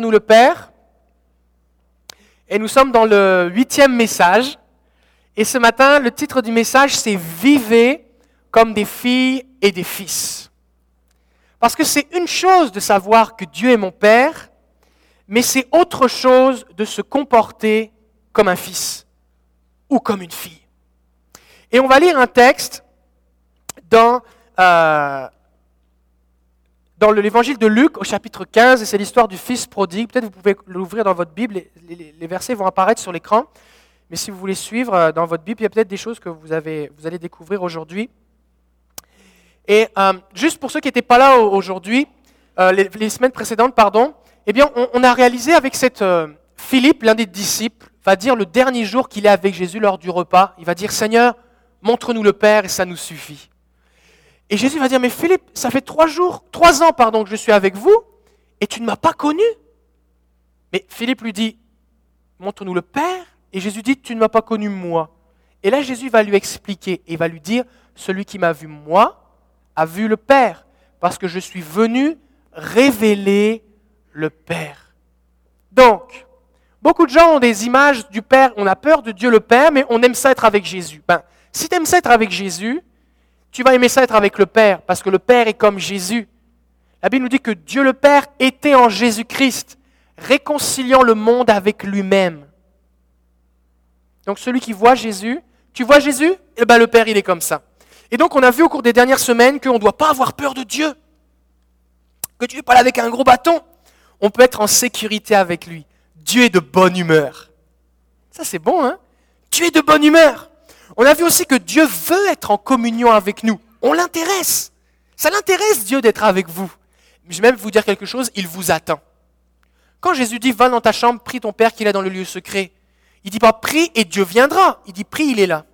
nous le Père. Et nous sommes dans le huitième message. Et ce matin, le titre du message, c'est Vivez comme des filles et des fils. Parce que c'est une chose de savoir que Dieu est mon Père, mais c'est autre chose de se comporter comme un fils ou comme une fille. Et on va lire un texte dans euh, dans l'évangile de Luc au chapitre 15, et c'est l'histoire du fils prodigue. Peut-être vous pouvez l'ouvrir dans votre Bible, les, versets vont apparaître sur l'écran. Mais si vous voulez suivre euh, dans votre Bible, il y a peut-être des choses que vous, avez, allez découvrir aujourd'hui. Et euh, juste pour ceux qui n'étaient pas là aujourd'hui, euh, les, semaines précédentes, pardon, eh bien, on, a réalisé avec cette Philippe, l'un des disciples, va dire le dernier jour qu'il est avec Jésus lors du repas, il va dire Seigneur, montre-nous le Père et ça nous suffit. Et Jésus va dire, mais Philippe, ça fait trois jours, trois ans, pardon, que je suis avec vous, et tu ne m'as pas connu. Mais Philippe lui dit, montre-nous le Père. Et Jésus dit, tu ne m'as pas connu moi. Et là, Jésus va lui expliquer et va lui dire, celui qui m'a vu moi a vu le Père, parce que je suis venu révéler le Père. Donc, beaucoup de gens ont des images du Père, on a peur de Dieu le Père, mais on aime ça être avec Jésus. Ben, si tu ça être avec Jésus, tu vas aimer ça être avec le Père, parce que le Père est comme Jésus. La Bible nous dit que Dieu le Père était en Jésus-Christ, réconciliant le monde avec lui-même. Donc celui qui voit Jésus, tu vois Jésus? Eh bien le Père, il est comme ça. Et donc on a vu au cours des dernières semaines qu'on ne doit pas avoir peur de Dieu. Que Dieu là avec un gros bâton. On peut être en sécurité avec lui. Dieu est de bonne humeur. Ça c'est bon, hein? Dieu est de bonne humeur. On a vu aussi que Dieu veut être en communion avec nous. On l'intéresse. Ça l'intéresse Dieu d'être avec vous. Je vais même vous dire quelque chose, il vous attend. Quand Jésus dit va dans ta chambre, prie ton Père qu'il est dans le lieu secret, il dit pas prie et Dieu viendra. Il dit prie, il est là.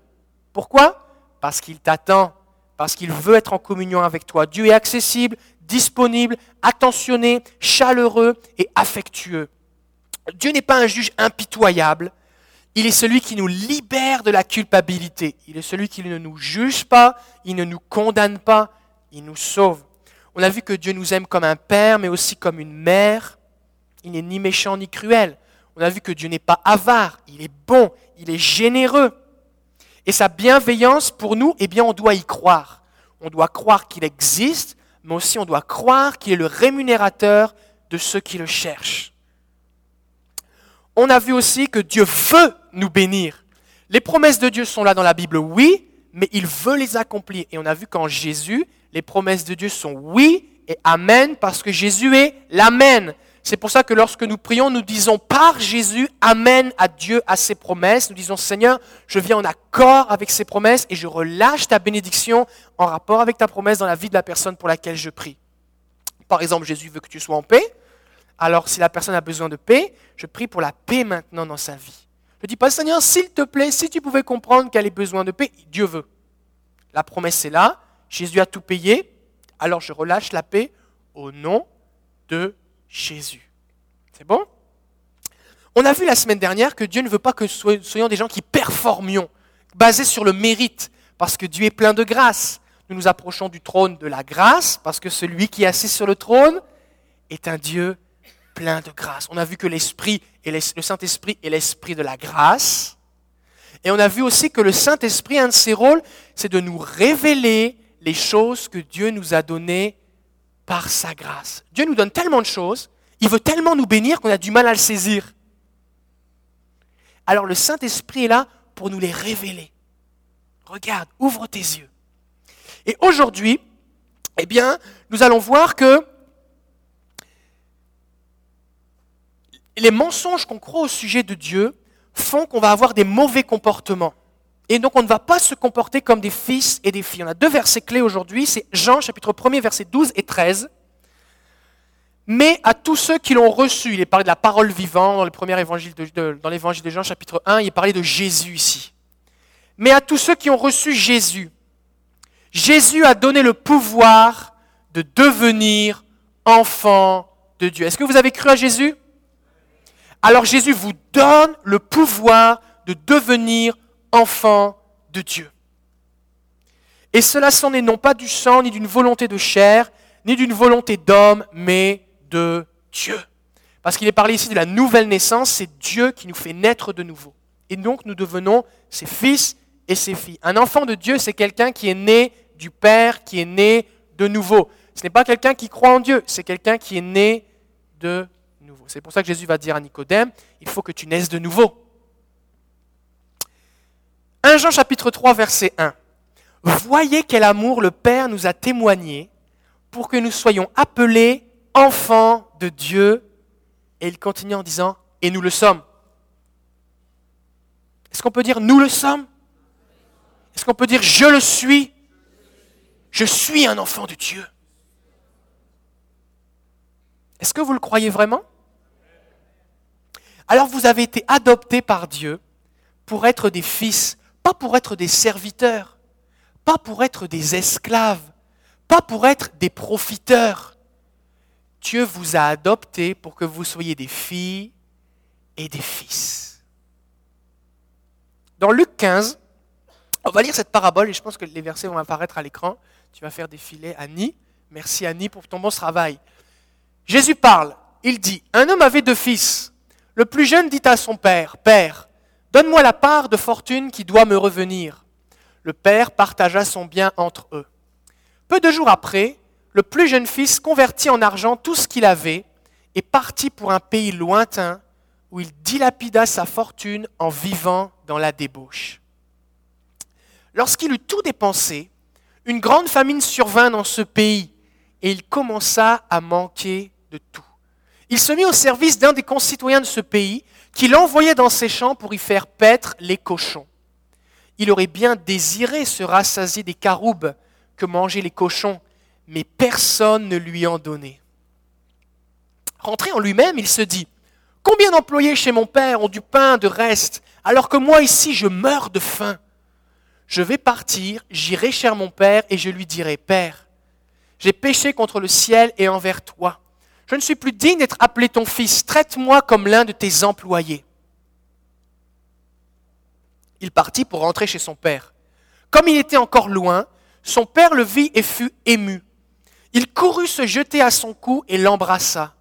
Pourquoi? Parce qu'il t'attend, parce qu'il veut être en communion avec toi. Dieu est accessible, disponible, attentionné, chaleureux et affectueux. Dieu n'est pas un juge impitoyable, il est celui qui nous libère de la culpabilité. Il est celui qui ne nous juge pas, il ne nous condamne pas, il nous sauve. On a vu que Dieu nous aime comme un père, mais aussi comme une mère. Il n'est ni méchant ni cruel. On a vu que Dieu n'est pas avare, il est bon, il est généreux. Et sa bienveillance pour nous, eh bien, on doit y croire. On doit croire qu'il existe, mais aussi on doit croire qu'il est le rémunérateur de ceux qui le cherchent on a vu aussi que Dieu veut nous bénir. Les promesses de Dieu sont là dans la Bible, oui, mais il veut les accomplir. Et on a vu qu'en Jésus, les promesses de Dieu sont oui et amen, parce que Jésus est l'amen. C'est pour ça que lorsque nous prions, nous disons par Jésus, amen à Dieu, à ses promesses. Nous disons, Seigneur, je viens en accord avec ses promesses et je relâche ta bénédiction en rapport avec ta promesse dans la vie de la personne pour laquelle je prie. Par exemple, Jésus veut que tu sois en paix. Alors si la personne a besoin de paix, je prie pour la paix maintenant dans sa vie. Je dis pas, Seigneur, s'il te plaît, si tu pouvais comprendre qu'elle ait besoin de paix, Dieu veut. La promesse est là, Jésus a tout payé, alors je relâche la paix au nom de Jésus. C'est bon? On a vu la semaine dernière que Dieu ne veut pas que nous soyons des gens qui performions, basés sur le mérite, parce que Dieu est plein de grâce. Nous nous approchons du trône de la grâce, parce que celui qui est assis sur le trône est un Dieu plein de grâce. On a vu que l'Esprit et le Saint-Esprit est l'Esprit de la grâce. Et on a vu aussi que le Saint-Esprit, un de ses rôles, c'est de nous révéler les choses que Dieu nous a données par sa grâce. Dieu nous donne tellement de choses, il veut tellement nous bénir qu'on a du mal à le saisir. Alors le Saint-Esprit est là pour nous les révéler. Regarde, ouvre tes yeux. Et aujourd'hui, eh bien, nous allons voir que les mensonges qu'on croit au sujet de Dieu font qu'on va avoir des mauvais comportements. Et donc on ne va pas se comporter comme des fils et des filles. On a deux versets clés aujourd'hui, c'est Jean chapitre 1er versets 12 et 13. Mais à tous ceux qui l'ont reçu, il est parlé de la parole vivante dans, le premier évangile de, dans l'évangile de Jean chapitre 1, il est parlé de Jésus ici. Mais à tous ceux qui ont reçu Jésus, Jésus a donné le pouvoir de devenir enfant de Dieu. Est-ce que vous avez cru à Jésus? Alors Jésus vous donne le pouvoir de devenir enfant de Dieu. Et cela s'en est non pas du sang, ni d'une volonté de chair, ni d'une volonté d'homme, mais de Dieu. Parce qu'il est parlé ici de la nouvelle naissance, c'est Dieu qui nous fait naître de nouveau. Et donc nous devenons ses fils et ses filles. Un enfant de Dieu, c'est quelqu'un qui est né du Père, qui est né de nouveau. Ce n'est pas quelqu'un qui croit en Dieu, c'est quelqu'un qui est né de C'est pour ça que Jésus va dire à Nicodème, il faut que tu naisses de nouveau. 1 Jean chapitre 3 verset 1. Voyez quel amour le Père nous a témoigné pour que nous soyons appelés enfants de Dieu. Et il continue en disant, et nous le sommes. Est-ce qu'on peut dire nous le sommes? Est-ce qu'on peut dire je le suis? Je suis un enfant de Dieu. Est-ce que vous le croyez vraiment? Alors vous avez été adoptés par Dieu pour être des fils, pas pour être des serviteurs, pas pour être des esclaves, pas pour être des profiteurs. Dieu vous a adoptés pour que vous soyez des filles et des fils. Dans Luc 15, on va lire cette parabole et je pense que les versets vont apparaître à l'écran. Tu vas faire défiler Annie. Merci Annie pour ton bon travail. Jésus parle. Il dit, un homme avait deux fils. Le plus jeune dit à son père, Père, donne-moi la part de fortune qui doit me revenir. Le père partagea son bien entre eux. Peu de jours après, le plus jeune fils convertit en argent tout ce qu'il avait et partit pour un pays lointain où il dilapida sa fortune en vivant dans la débauche. Lorsqu'il eut tout dépensé, une grande famine survint dans ce pays et il commença à manquer de tout. Il se mit au service d'un des concitoyens de ce pays qui l'envoyait dans ses champs pour y faire paître les cochons. Il aurait bien désiré se rassasier des caroubes que mangeaient les cochons, mais personne ne lui en donnait. Rentré en lui-même, il se dit, Combien d'employés chez mon père ont du pain de reste, alors que moi ici je meurs de faim Je vais partir, j'irai chez mon père et je lui dirai, Père, j'ai péché contre le ciel et envers toi. Je ne suis plus digne d'être appelé ton fils, traite-moi comme l'un de tes employés. Il partit pour rentrer chez son père. Comme il était encore loin, son père le vit et fut ému. Il courut se jeter à son cou et l'embrassa.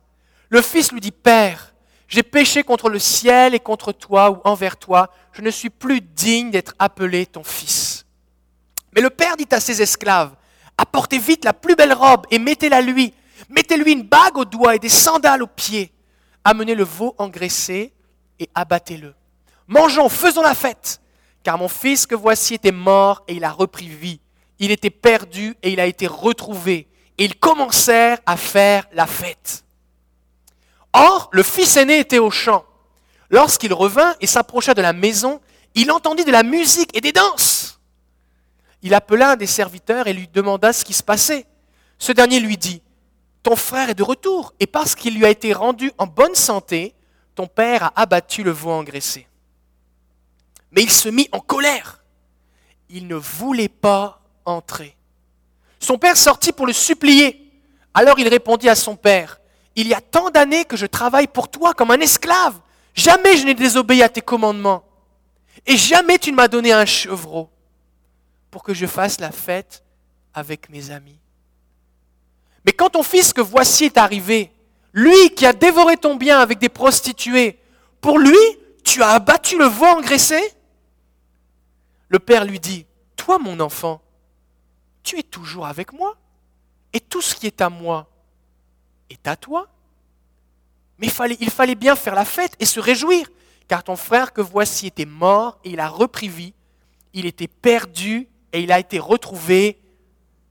Le fils lui dit, Père, j'ai péché contre le ciel et contre toi ou envers toi, je ne suis plus digne d'être appelé ton fils. Mais le père dit à ses esclaves, apportez vite la plus belle robe et mettez-la lui, mettez-lui une bague au doigt et des sandales aux pieds, amenez le veau engraissé et abattez-le. Mangeons, faisons la fête, car mon fils que voici était mort et il a repris vie. Il était perdu et il a été retrouvé. Et ils commencèrent à faire la fête. Or, le fils aîné était au champ. Lorsqu'il revint et s'approcha de la maison, il entendit de la musique et des danses. Il appela un des serviteurs et lui demanda ce qui se passait. Ce dernier lui dit, Ton frère est de retour, et parce qu'il lui a été rendu en bonne santé, ton père a abattu le veau engraissé. Mais il se mit en colère. Il ne voulait pas entrer. Son père sortit pour le supplier. Alors il répondit à son père, Il y a tant d'années que je travaille pour toi comme un esclave. Jamais je n'ai désobéi à tes commandements. Et jamais tu ne m'as donné un chevreau pour que je fasse la fête avec mes amis. Mais quand ton fils que voici est arrivé, lui qui a dévoré ton bien avec des prostituées, pour lui, tu as abattu le veau engraissé? Le père lui dit, Toi mon enfant, tu es toujours avec moi, et tout ce qui est à moi est à toi. Mais il fallait, il fallait bien faire la fête et se réjouir, car ton frère que voici était mort et il a repris vie, il était perdu et il a été retrouvé.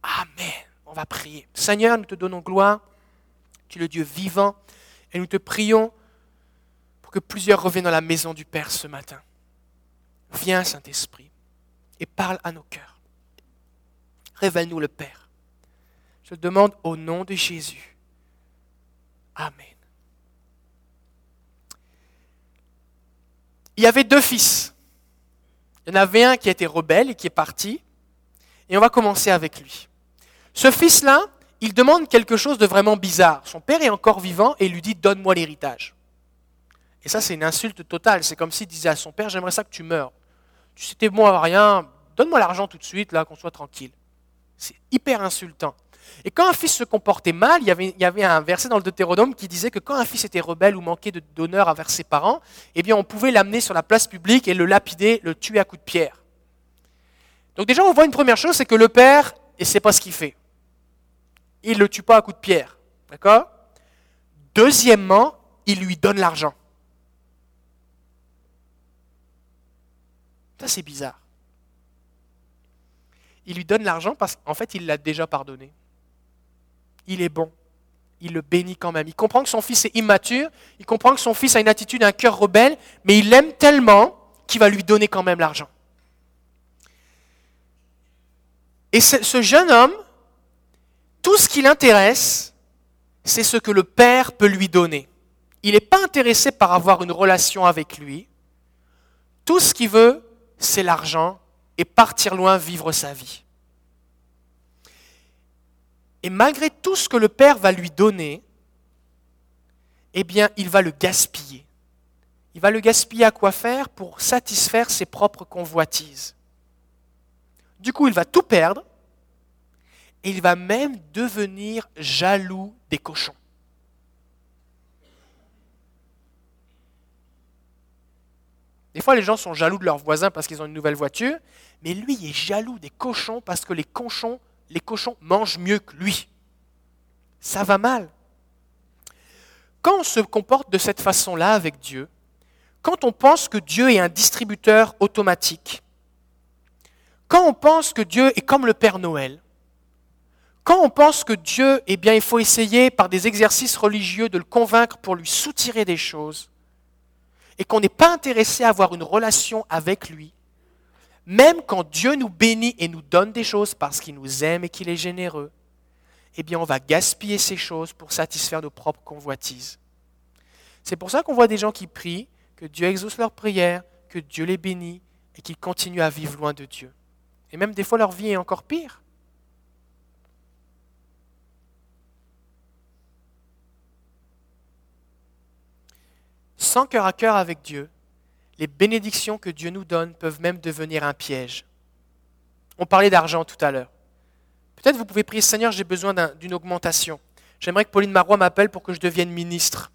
Amen. Va prier. Seigneur, nous te donnons gloire, tu es le Dieu vivant, et nous te prions pour que plusieurs reviennent dans la maison du Père ce matin. Viens, Saint-Esprit, et parle à nos cœurs. Révèle-nous le Père. Je te demande au nom de Jésus. Amen. Il y avait deux fils. Il y en avait un qui était rebelle et qui est parti. Et on va commencer avec lui. Ce fils-là, il demande quelque chose de vraiment bizarre. Son père est encore vivant et il lui dit Donne-moi l'héritage. Et ça, c'est une insulte totale. C'est comme s'il disait à son père J'aimerais ça que tu meurs. Tu sais, t'es bon à rien, donne-moi l'argent tout de suite, là, qu'on soit tranquille. C'est hyper insultant. Et quand un fils se comportait mal, il y, avait, un verset dans le Deutéronome qui disait que quand un fils était rebelle ou manquait d'honneur envers ses parents, eh bien on pouvait l'amener sur la place publique et le lapider, le tuer à coups de pierre. Donc déjà on voit une première chose, c'est que le père, et c'est pas ce qu'il fait. Il ne le tue pas à coups de pierre. D'accord? Deuxièmement, il lui donne l'argent. Ça c'est bizarre. Il lui donne l'argent parce qu'en fait il l'a déjà pardonné il est bon. Il le bénit quand même. Il comprend que son fils est immature, il comprend que son fils a une attitude, un cœur rebelle, mais il l'aime tellement qu'il va lui donner quand même l'argent. Et ce jeune homme, tout ce qui l'intéresse, c'est ce que le Père peut lui donner. Il n'est pas intéressé par avoir une relation avec lui. Tout ce qu'il veut, c'est l'argent et partir loin vivre sa vie. Et malgré tout ce que le Père va lui donner, eh bien, il va le gaspiller. Il va le gaspiller à quoi faire? Pour satisfaire ses propres convoitises. Du coup, il va tout perdre il va même devenir jaloux des cochons. Des fois, les gens sont jaloux de leurs voisins parce qu'ils ont une nouvelle voiture, mais lui est jaloux des cochons parce que les cochons les cochons mangent mieux que lui. Ça va mal. Quand on se comporte de cette façon-là avec Dieu, quand on pense que Dieu est un distributeur automatique, quand on pense que Dieu est comme le Père Noël, quand on pense que Dieu, eh bien, il faut essayer par des exercices religieux de le convaincre pour lui soutirer des choses, et qu'on n'est pas intéressé à avoir une relation avec lui, même quand Dieu nous bénit et nous donne des choses parce qu'il nous aime et qu'il est généreux, eh bien on va gaspiller ces choses pour satisfaire nos propres convoitises. C'est pour ça qu'on voit des gens qui prient, que Dieu exauce leurs prières, que Dieu les bénit et qu'ils continuent à vivre loin de Dieu. Et même des fois leur vie est encore pire. Sans cœur à cœur avec Dieu, les bénédictions que Dieu nous donne peuvent même devenir un piège. On parlait d'argent tout à l'heure. Peut-être vous pouvez prier, Seigneur, j'ai besoin d'une augmentation. J'aimerais que Pauline Marois m'appelle pour que je devienne ministre.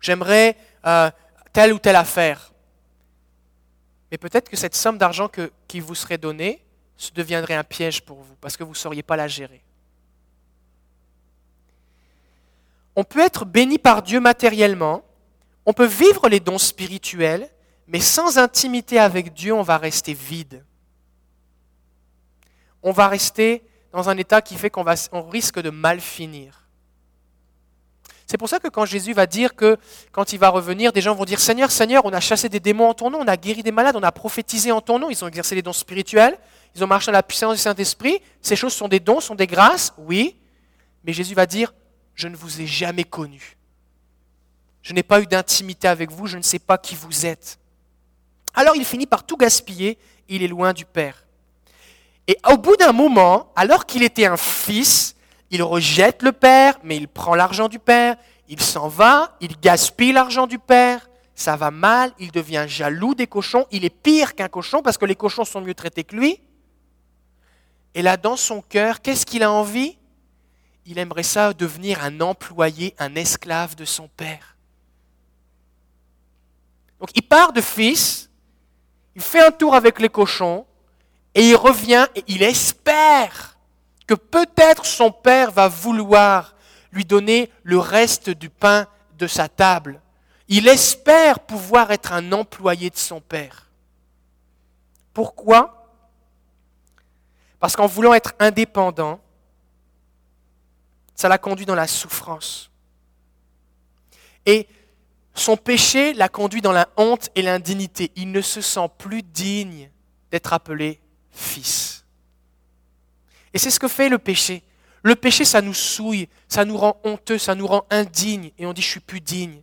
J'aimerais euh, telle ou telle affaire. Mais peut-être que cette somme d'argent qui vous serait donnée se deviendrait un piège pour vous, parce que vous ne sauriez pas la gérer. On peut être béni par Dieu matériellement, on peut vivre les dons spirituels, mais sans intimité avec Dieu, on va rester vide. On va rester dans un état qui fait qu'on risque de mal finir. C'est pour ça que quand Jésus va dire que quand il va revenir, des gens vont dire Seigneur, Seigneur, on a chassé des démons en ton nom, on a guéri des malades, on a prophétisé en ton nom, ils ont exercé les dons spirituels, ils ont marché dans la puissance du Saint-Esprit. Ces choses sont des dons, sont des grâces, oui. Mais Jésus va dire Je ne vous ai jamais connus. Je n'ai pas eu d'intimité avec vous, je ne sais pas qui vous êtes. Alors il finit par tout gaspiller, il est loin du Père. Et au bout d'un moment, alors qu'il était un fils, il rejette le Père, mais il prend l'argent du Père, il s'en va, il gaspille l'argent du Père, ça va mal, il devient jaloux des cochons, il est pire qu'un cochon parce que les cochons sont mieux traités que lui. Et là, dans son cœur, qu'est-ce qu'il a envie? Il aimerait ça devenir un employé, un esclave de son Père. Donc il part de fils, il fait un tour avec les cochons, et il revient et il espère que peut-être son père va vouloir lui donner le reste du pain de sa table. Il espère pouvoir être un employé de son père. Pourquoi? Parce qu'en voulant être indépendant, ça l'a conduit dans la souffrance. Et son péché l'a conduit dans la honte et l'indignité. Il ne se sent plus digne d'être appelé fils. Et c'est ce que fait le péché. Le péché, ça nous souille, ça nous rend honteux, ça nous rend indignes, et on dit je suis plus digne.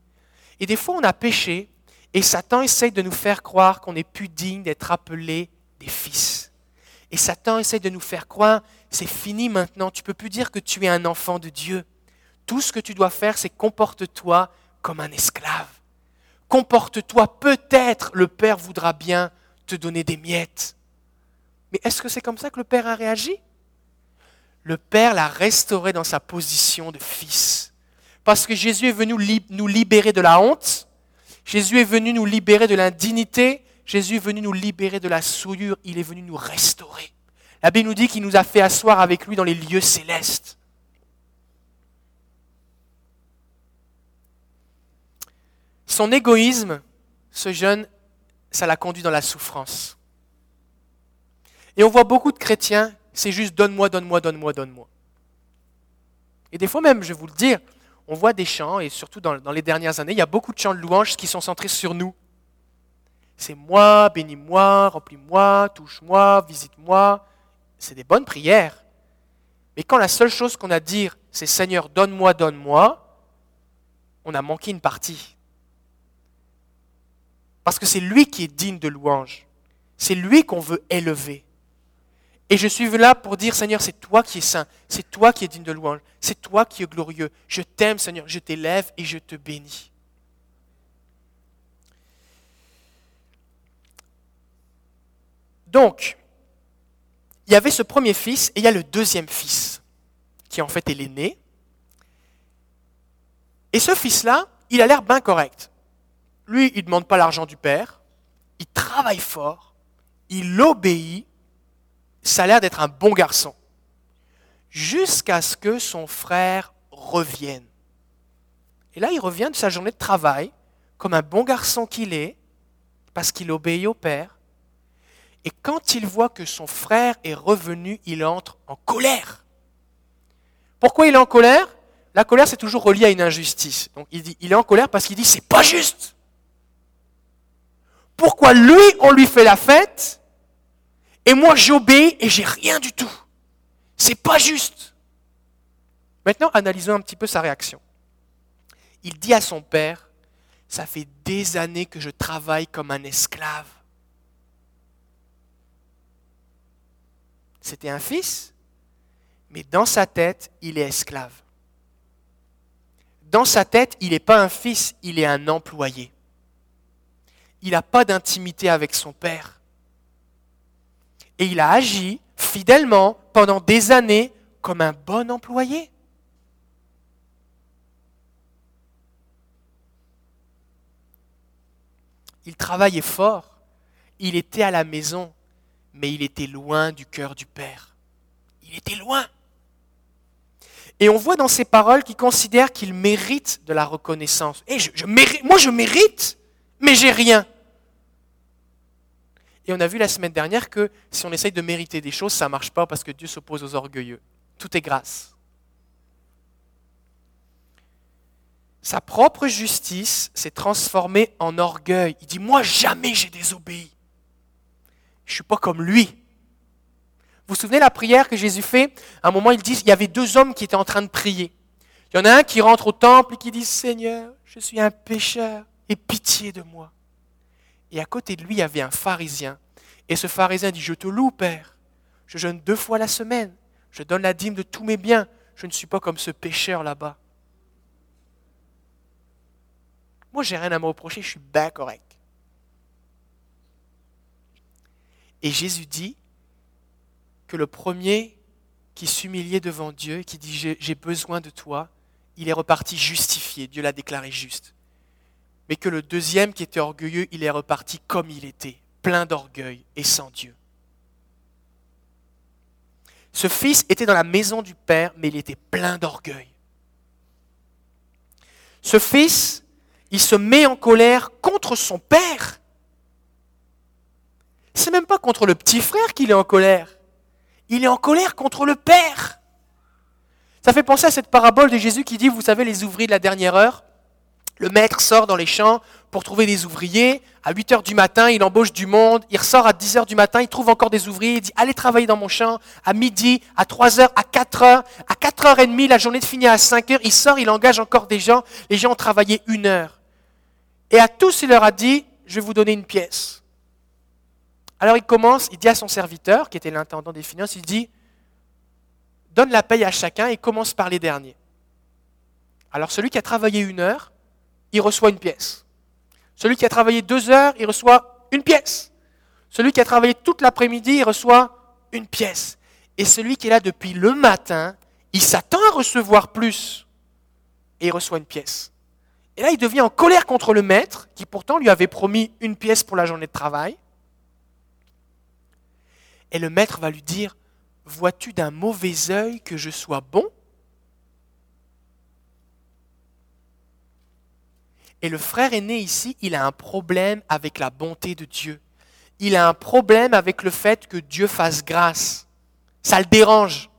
Et des fois, on a péché, et Satan essaye de nous faire croire qu'on n'est plus digne d'être appelé des fils. Et Satan essaye de nous faire croire c'est fini maintenant, tu peux plus dire que tu es un enfant de Dieu. Tout ce que tu dois faire, c'est comporte-toi comme un esclave. Comporte-toi, peut-être le Père voudra bien te donner des miettes. Mais est-ce que c'est comme ça que le Père a réagi? Le Père l'a restauré dans sa position de fils. Parce que Jésus est venu nous libérer de la honte, Jésus est venu nous libérer de l'indignité, Jésus est venu nous libérer de la souillure, il est venu nous restaurer. La Bible nous dit qu'il nous a fait asseoir avec lui dans les lieux célestes. Son égoïsme, ce jeune, ça l'a conduit dans la souffrance. Et on voit beaucoup de chrétiens, c'est juste donne-moi, donne-moi, donne-moi, donne-moi. Et des fois même, je vais vous le dire, on voit des chants, et surtout dans, les dernières années, il y a beaucoup de chants de louanges qui sont centrés sur nous. C'est moi, bénis-moi, remplis-moi, touche-moi, visite-moi. C'est des bonnes prières. Mais quand la seule chose qu'on a à dire, c'est Seigneur, donne-moi, donne-moi, on a manqué une partie. Parce que c'est lui qui est digne de louange. C'est lui qu'on veut élever. Et je suis là pour dire, Seigneur, c'est toi qui es saint, c'est toi qui es digne de louange, c'est toi qui es glorieux. Je t'aime, Seigneur, je t'élève et je te bénis. Donc, il y avait ce premier fils et il y a le deuxième fils, qui en fait est l'aîné. Et ce fils-là, il a l'air bien correct. Lui, il ne demande pas l'argent du père, il travaille fort, il obéit, ça a l'air d'être un bon garçon. Jusqu'à ce que son frère revienne. Et là, il revient de sa journée de travail, comme un bon garçon qu'il est, parce qu'il obéit au Père. Et quand il voit que son frère est revenu, il entre en colère. Pourquoi il est en colère? La colère, c'est toujours relié à une injustice. Donc il, il est en colère parce qu'il dit, c'est pas juste. Pourquoi lui, on lui fait la fête et moi, j'obéis et j'ai rien du tout? C'est pas juste. Maintenant, analysons un petit peu sa réaction. Il dit à son père, ça fait des années que je travaille comme un esclave. C'était un fils, mais dans sa tête, il est esclave. Dans sa tête, il n'est pas un fils, il est un employé. Il n'a pas d'intimité avec son père. Et il a agi fidèlement pendant des années comme un bon employé. Il travaillait fort, il était à la maison, mais il était loin du cœur du Père. Il était loin. Et on voit dans ses paroles qu'il considère qu'il mérite de la reconnaissance. Et je, mérite, moi je mérite, mais j'ai rien. Et on a vu la semaine dernière que si on essaye de mériter des choses, ça ne marche pas parce que Dieu s'oppose aux orgueilleux. Tout est grâce. Sa propre justice s'est transformée en orgueil. Il dit, moi jamais j'ai désobéi. Je ne suis pas comme lui. Vous vous souvenez la prière que Jésus fait? À un moment, il dit, il y avait deux hommes qui étaient en train de prier. Il y en a un qui rentre au temple et qui dit, Seigneur, je suis un pécheur, et pitié de moi. Et à côté de lui, il y avait un pharisien. Et ce pharisien dit, je te loue, Père. Je jeûne deux fois la semaine. Je donne la dîme de tous mes biens. Je ne suis pas comme ce pécheur là-bas. Moi, j'ai rien à me reprocher, je suis bien correct. Et Jésus dit que le premier qui s'humiliait devant Dieu, qui dit j'ai besoin de toi, il est reparti justifié, Dieu l'a déclaré juste mais que le deuxième qui était orgueilleux, il est reparti comme il était, plein d'orgueil et sans Dieu. Ce fils était dans la maison du Père, mais il était plein d'orgueil. Ce fils, il se met en colère contre son Père. C'est même pas contre le petit frère qu'il est en colère. Il est en colère contre le Père. Ça fait penser à cette parabole de Jésus qui dit, vous savez, les ouvriers de la dernière heure, le maître sort dans les champs pour trouver des ouvriers. À 8 heures du matin, il embauche du monde. Il ressort à 10 heures du matin, il trouve encore des ouvriers. Il dit Allez travailler dans mon champ. À midi, à 3 heures, à 4 heures. À 4 heures et demie, la journée de finir à 5 heures. Il sort, il engage encore des gens. Les gens ont travaillé une heure. Et à tous, il leur a dit Je vais vous donner une pièce. Alors il commence, il dit à son serviteur, qui était l'intendant des finances Il dit Donne la paye à chacun et commence par les derniers. Alors celui qui a travaillé une heure, il reçoit une pièce. Celui qui a travaillé deux heures, il reçoit une pièce. Celui qui a travaillé toute l'après-midi, il reçoit une pièce. Et celui qui est là depuis le matin, il s'attend à recevoir plus. Et il reçoit une pièce. Et là, il devient en colère contre le maître, qui pourtant lui avait promis une pièce pour la journée de travail. Et le maître va lui dire, vois-tu d'un mauvais œil que je sois bon? Et le frère aîné ici, il a un problème avec la bonté de Dieu. Il a un problème avec le fait que Dieu fasse grâce. Ça le dérange.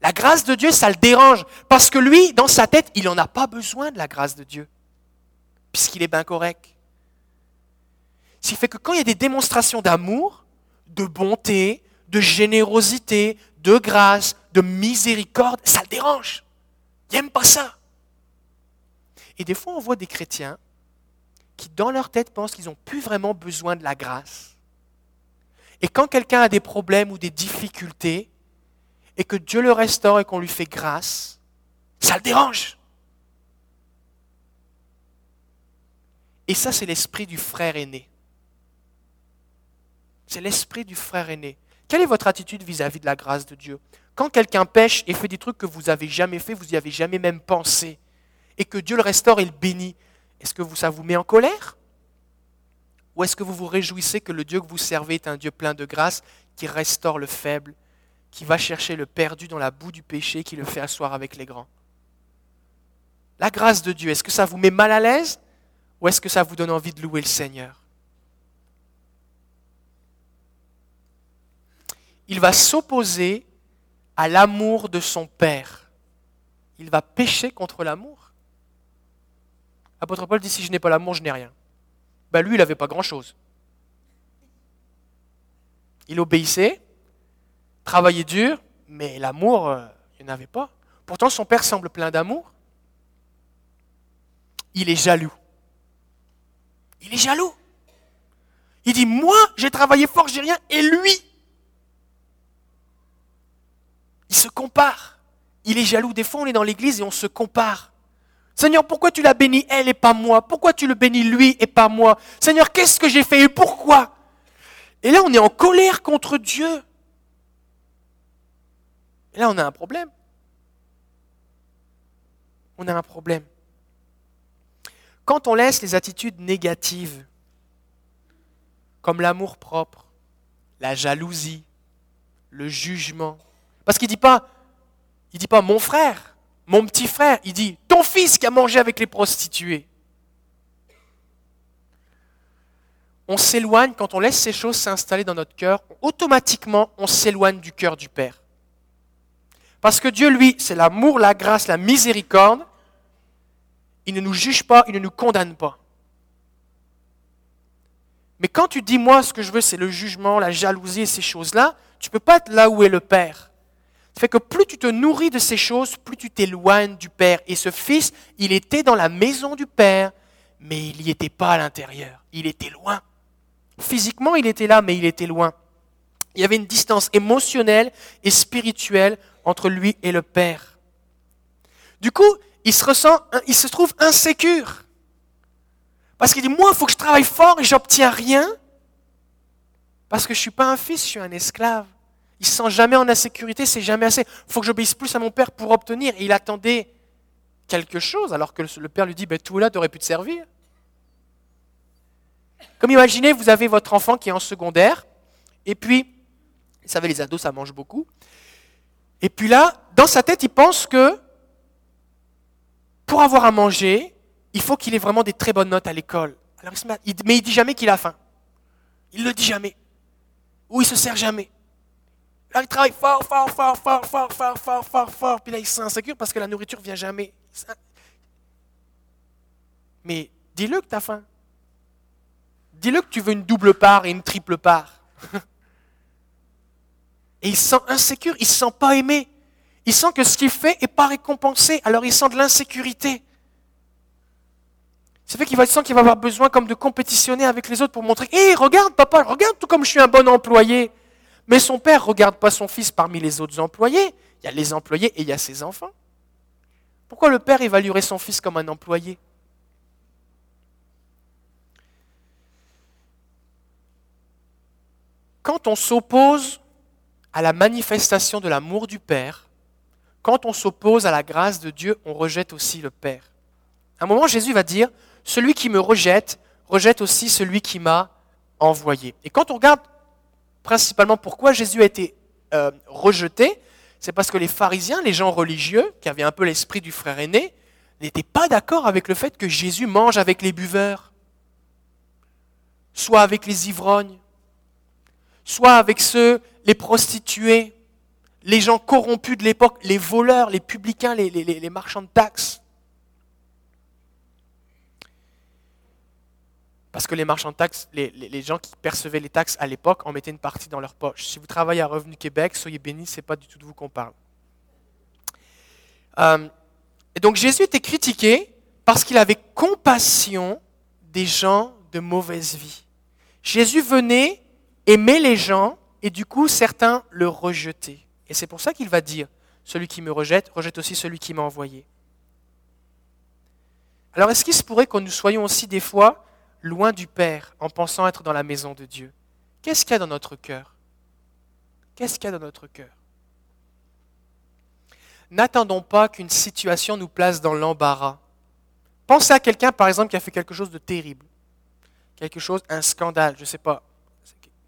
La grâce de Dieu, ça le dérange. Parce que lui, dans sa tête, il n'en a pas besoin de la grâce de Dieu. Puisqu'il est bien correct. Ce qui fait que quand il y a des démonstrations d'amour, de bonté, de générosité, de grâce, de miséricorde, ça le dérange. Il n'aime pas ça. Et des fois, on voit des chrétiens qui, dans leur tête, pensent qu'ils n'ont plus vraiment besoin de la grâce. Et quand quelqu'un a des problèmes ou des difficultés, et que Dieu le restaure et qu'on lui fait grâce, ça le dérange. Et ça, c'est l'esprit du frère aîné. C'est l'esprit du frère aîné. Quelle est votre attitude vis-à-vis de la grâce de Dieu? Quand quelqu'un pêche et fait des trucs que vous n'avez jamais fait, vous n'y avez jamais même pensé, et que Dieu le restaure et le bénit, est-ce que ça vous met en colère? Ou est-ce que vous vous réjouissez que le Dieu que vous servez est un Dieu plein de grâce qui restaure le faible, qui va chercher le perdu dans la boue du péché, qui le fait asseoir avec les grands? La grâce de Dieu, est-ce que ça vous met mal à l'aise ou est-ce que ça vous donne envie de louer le Seigneur? Il va s'opposer à l'amour de son Père. Il va pécher contre l'amour. L'apôtre Paul dit si je n'ai pas l'amour, je n'ai rien. Ben lui, il n'avait pas grand-chose. Il obéissait, travaillait dur, mais l'amour, euh, il n'avait pas. Pourtant, son père semble plein d'amour. Il est jaloux. Il est jaloux. Il dit, moi, j'ai travaillé fort, j'ai rien, et lui, il se compare. Il est jaloux. Des fois, on est dans l'église et on se compare. Seigneur, pourquoi tu l'as béni elle et pas moi? Pourquoi tu le bénis lui et pas moi? Seigneur, qu'est-ce que j'ai fait et pourquoi? Et là, on est en colère contre Dieu. Et là, on a un problème. On a un problème. Quand on laisse les attitudes négatives, comme l'amour propre, la jalousie, le jugement, parce qu'il ne dit pas, mon frère, mon petit frère, il dit, ton fils qui a mangé avec les prostituées. On s'éloigne, quand on laisse ces choses s'installer dans notre cœur, automatiquement on s'éloigne du cœur du Père. Parce que Dieu, lui, c'est l'amour, la grâce, la miséricorde. Il ne nous juge pas, il ne nous condamne pas. Mais quand tu dis, moi, ce que je veux, c'est le jugement, la jalousie ces choses-là, tu ne peux pas être là où est le Père. Fait que plus tu te nourris de ces choses, plus tu t'éloignes du Père. Et ce fils, il était dans la maison du Père, mais il n'y était pas à l'intérieur. Il était loin. Physiquement, il était là, mais il était loin. Il y avait une distance émotionnelle et spirituelle entre lui et le Père. Du coup, il se ressent, il se trouve insécure. Parce qu'il dit, moi, il faut que je travaille fort et j'obtiens rien. Parce que je ne suis pas un fils, je suis un esclave. Il se sent jamais en insécurité, c'est jamais assez. Il faut que j'obéisse plus à mon père pour obtenir. Il attendait quelque chose, alors que le père lui dit, ben, tout là, tu aurais pu te servir. Comme imaginez, vous avez votre enfant qui est en secondaire, et puis, vous savez, les ados, ça mange beaucoup. Et puis là, dans sa tête, il pense que pour avoir à manger, il faut qu'il ait vraiment des très bonnes notes à l'école. mais il dit jamais qu'il a faim. Il ne le dit jamais. Ou il se sert jamais il travaille fort, fort, fort, fort, fort, fort, fort, fort, fort. Puis là, il se sent insécure parce que la nourriture ne vient jamais. Mais dis-le que tu as faim. Dis-le que tu veux une double part et une triple part. Et il se sent insécure, il ne se sent pas aimé. Il sent que ce qu'il fait n'est pas récompensé, alors il sent de l'insécurité. Ça fait qu'il va, sent qu'il va avoir besoin comme de compétitionner avec les autres pour montrer, hé, regarde papa, regarde tout comme je suis un bon employé. Mais son père ne regarde pas son fils parmi les autres employés. Il y a les employés et il y a ses enfants. Pourquoi le père évaluerait son fils comme un employé? Quand on s'oppose à la manifestation de l'amour du Père, quand on s'oppose à la grâce de Dieu, on rejette aussi le Père. À un moment, Jésus va dire, celui qui me rejette, rejette aussi celui qui m'a envoyé. Et quand on regarde principalement pourquoi Jésus a été euh, rejeté, c'est parce que les pharisiens, les gens religieux, qui avaient un peu l'esprit du frère aîné, n'étaient pas d'accord avec le fait que Jésus mange avec les buveurs, soit avec les ivrognes, soit avec ceux, les prostituées, les gens corrompus de l'époque, les voleurs, les publicains, les, les marchands de taxes. Parce que les marchands de taxes, les, gens qui percevaient les taxes à l'époque en mettaient une partie dans leur poche. Si vous travaillez à Revenu Québec, soyez bénis, ce n'est pas du tout de vous qu'on parle. Euh, et donc Jésus était critiqué parce qu'il avait compassion des gens de mauvaise vie. Jésus venait aimer les gens et du coup certains le rejetaient. Et c'est pour ça qu'il va dire, celui qui me rejette, rejette aussi celui qui m'a envoyé. Alors est-ce qu'il se pourrait que nous soyons aussi des fois loin du Père en pensant être dans la maison de Dieu. Qu'est-ce qu'il y a dans notre cœur? Qu'est-ce qu'il y a dans notre cœur? N'attendons pas qu'une situation nous place dans l'embarras. Pensez à quelqu'un, par exemple, qui a fait quelque chose de terrible. Quelque chose, un scandale, je ne sais pas.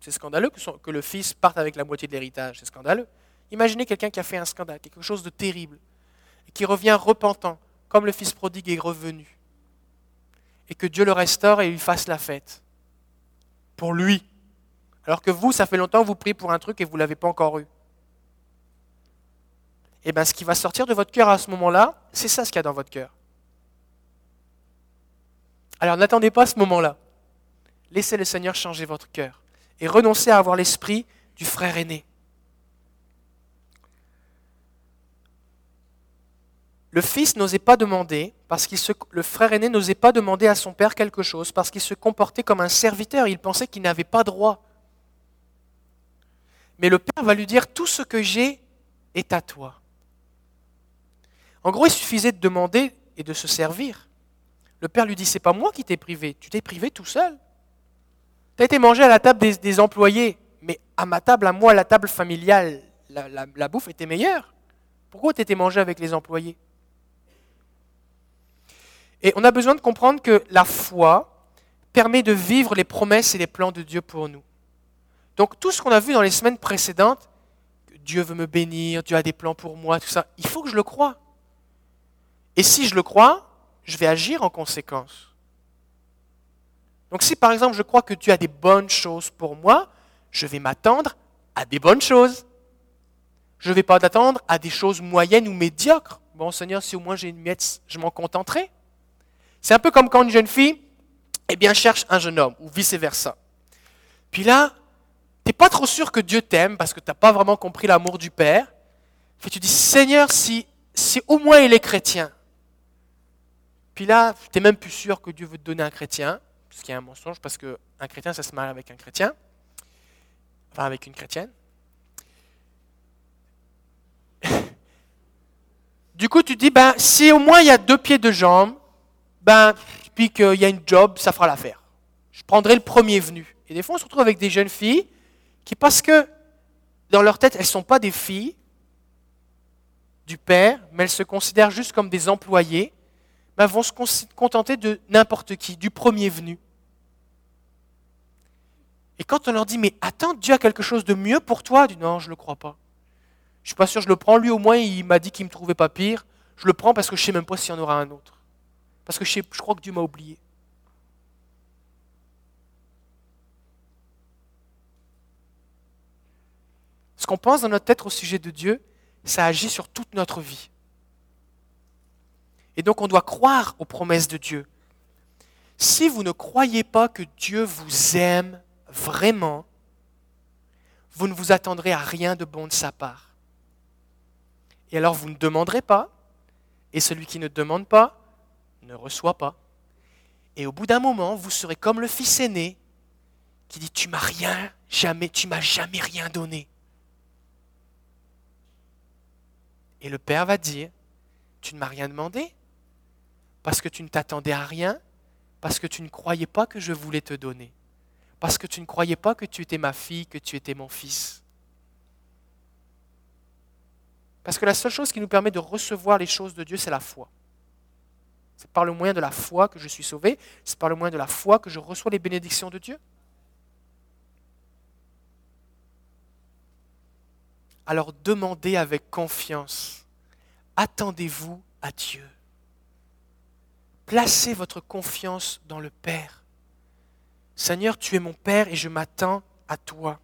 C'est scandaleux que, que, le fils parte avec la moitié de l'héritage. C'est scandaleux. Imaginez quelqu'un qui a fait un scandale, quelque chose de terrible, et qui revient repentant, comme le fils prodigue est revenu et que Dieu le restaure et lui fasse la fête. Pour lui. Alors que vous, ça fait longtemps que vous priez pour un truc et vous ne l'avez pas encore eu. Eh bien ce qui va sortir de votre cœur à ce moment-là, c'est ça ce qu'il y a dans votre cœur. Alors n'attendez pas ce moment-là. Laissez le Seigneur changer votre cœur et renoncez à avoir l'esprit du frère aîné. Le fils n'osait pas demander, parce qu'il le frère aîné n'osait pas demander à son père quelque chose, parce qu'il se comportait comme un serviteur, il pensait qu'il n'avait pas droit. Mais le père va lui dire, tout ce que j'ai est à toi. En gros, il suffisait de demander et de se servir. Le père lui dit, c'est pas moi qui t'ai privé, tu t'es privé tout seul. Tu as été mangé à la table des, employés, mais à ma table, à moi, la table familiale, la, la bouffe était meilleure. Pourquoi tu étais mangé avec les employés? Et on a besoin de comprendre que la foi permet de vivre les promesses et les plans de Dieu pour nous. Donc tout ce qu'on a vu dans les semaines précédentes, Dieu veut me bénir, Dieu a des plans pour moi, tout ça, il faut que je le croie. Et si je le crois, je vais agir en conséquence. Donc si par exemple je crois que Dieu a des bonnes choses pour moi, je vais m'attendre à des bonnes choses. Je ne vais pas m'attendre à des choses moyennes ou médiocres. Bon Seigneur, si au moins j'ai une miette, je m'en contenterai. C'est un peu comme quand une jeune fille eh bien, cherche un jeune homme, ou vice-versa. Puis là, tu n'es pas trop sûr que Dieu t'aime parce que tu n'as pas vraiment compris l'amour du Père. Puis tu dis, Seigneur, si, si au moins il est chrétien. Puis là, tu n'es même plus sûr que Dieu veut te donner un chrétien, ce qui est un mensonge, parce qu'un chrétien, ça se marie avec un chrétien, enfin avec une chrétienne. du coup, tu dis, ben, si au moins il y a deux pieds, deux jambes, ben, puis qu'il y a une job, ça fera l'affaire. Je prendrai le premier venu. Et des fois, on se retrouve avec des jeunes filles qui, parce que dans leur tête, elles ne sont pas des filles du père, mais elles se considèrent juste comme des employés, ben, vont se contenter de n'importe qui, du premier venu. Et quand on leur dit, mais attends, Dieu a quelque chose de mieux pour toi, dit non, je ne le crois pas. Je ne suis pas sûr, je le prends. Lui, au moins, il m'a dit qu'il ne me trouvait pas pire. Je le prends parce que je ne sais même pas s'il y en aura un autre. Parce que je, crois que Dieu m'a oublié. Ce qu'on pense dans notre tête au sujet de Dieu, ça agit sur toute notre vie. Et donc on doit croire aux promesses de Dieu. Si vous ne croyez pas que Dieu vous aime vraiment, vous ne vous attendrez à rien de bon de sa part. Et alors vous ne demanderez pas, et celui qui ne demande pas ne reçoit pas. Et au bout d'un moment, vous serez comme le fils aîné qui dit Tu m'as rien, jamais, tu m'as jamais rien donné. Et le père va dire Tu ne m'as rien demandé parce que tu ne t'attendais à rien, parce que tu ne croyais pas que je voulais te donner, parce que tu ne croyais pas que tu étais ma fille, que tu étais mon fils. Parce que la seule chose qui nous permet de recevoir les choses de Dieu, c'est la foi. C'est par le moyen de la foi que je suis sauvé, c'est par le moyen de la foi que je reçois les bénédictions de Dieu. Alors demandez avec confiance, attendez-vous à Dieu. Placez votre confiance dans le Père. Seigneur, tu es mon Père et je m'attends à toi.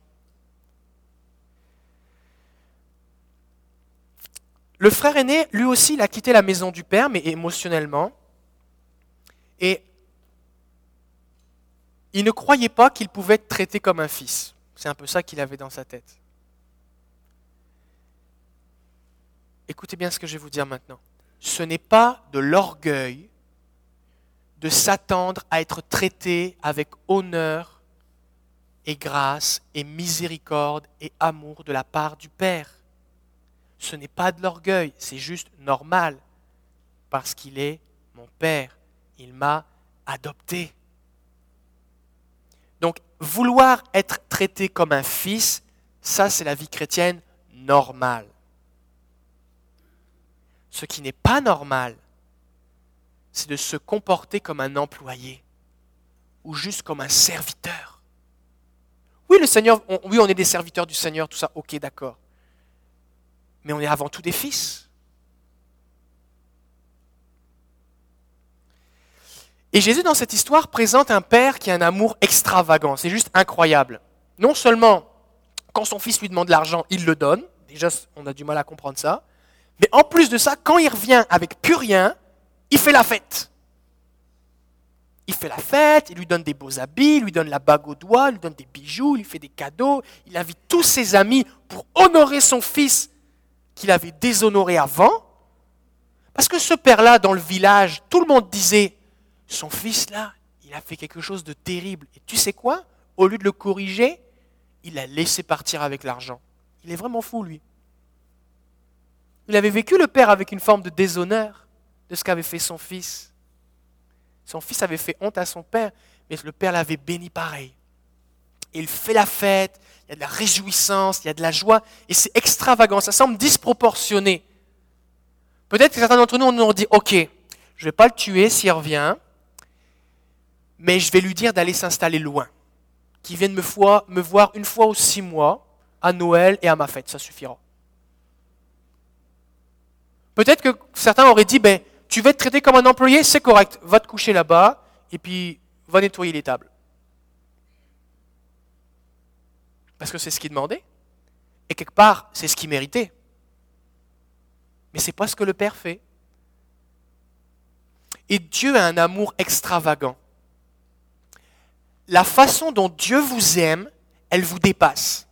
Le frère aîné, lui aussi, il a quitté la maison du Père, mais émotionnellement. Et il ne croyait pas qu'il pouvait être traité comme un fils. C'est un peu ça qu'il avait dans sa tête. Écoutez bien ce que je vais vous dire maintenant. Ce n'est pas de l'orgueil de s'attendre à être traité avec honneur et grâce et miséricorde et amour de la part du Père. Ce n'est pas de l'orgueil, c'est juste normal, parce qu'il est mon Père, il m'a adopté. Donc, vouloir être traité comme un fils, ça c'est la vie chrétienne normale. Ce qui n'est pas normal, c'est de se comporter comme un employé ou juste comme un serviteur. Oui, le Seigneur, oui, on est des serviteurs du Seigneur, tout ça, ok, d'accord. Mais on est avant tout des fils. Et Jésus, dans cette histoire, présente un père qui a un amour extravagant. C'est juste incroyable. Non seulement, quand son fils lui demande l'argent, il le donne. Déjà, on a du mal à comprendre ça. Mais en plus de ça, quand il revient avec plus rien, il fait la fête. Il fait la fête, il lui donne des beaux habits, il lui donne la bague au doigt, il lui donne des bijoux, il lui fait des cadeaux, il invite tous ses amis pour honorer son fils qu'il avait déshonoré avant. Parce que ce père-là, dans le village, tout le monde disait, son fils-là, il a fait quelque chose de terrible. Et tu sais quoi? Au lieu de le corriger, il l'a laissé partir avec l'argent. Il est vraiment fou, lui. Il avait vécu le père avec une forme de déshonneur de ce qu'avait fait son fils. Son fils avait fait honte à son père, mais le père l'avait béni pareil. il fait la fête, il y a de la réjouissance, il y a de la joie, et c'est extravagant, ça semble disproportionné. Peut-être que certains d'entre nous, on dit, ok, je ne vais pas le tuer s'il revient, mais je vais lui dire d'aller s'installer loin, qu'il vienne me, voir une fois ou six mois, à Noël et à ma fête, ça suffira. Peut-être que certains auraient dit, ben, tu veux être traité comme un employé, c'est correct, va te coucher là-bas et puis va nettoyer les tables. Parce que c'est ce qu'il demandait. Et quelque part, c'est ce qu'il méritait. Mais ce n'est pas ce que le Père fait. Et Dieu a un amour extravagant. La façon dont Dieu vous aime, elle vous dépasse.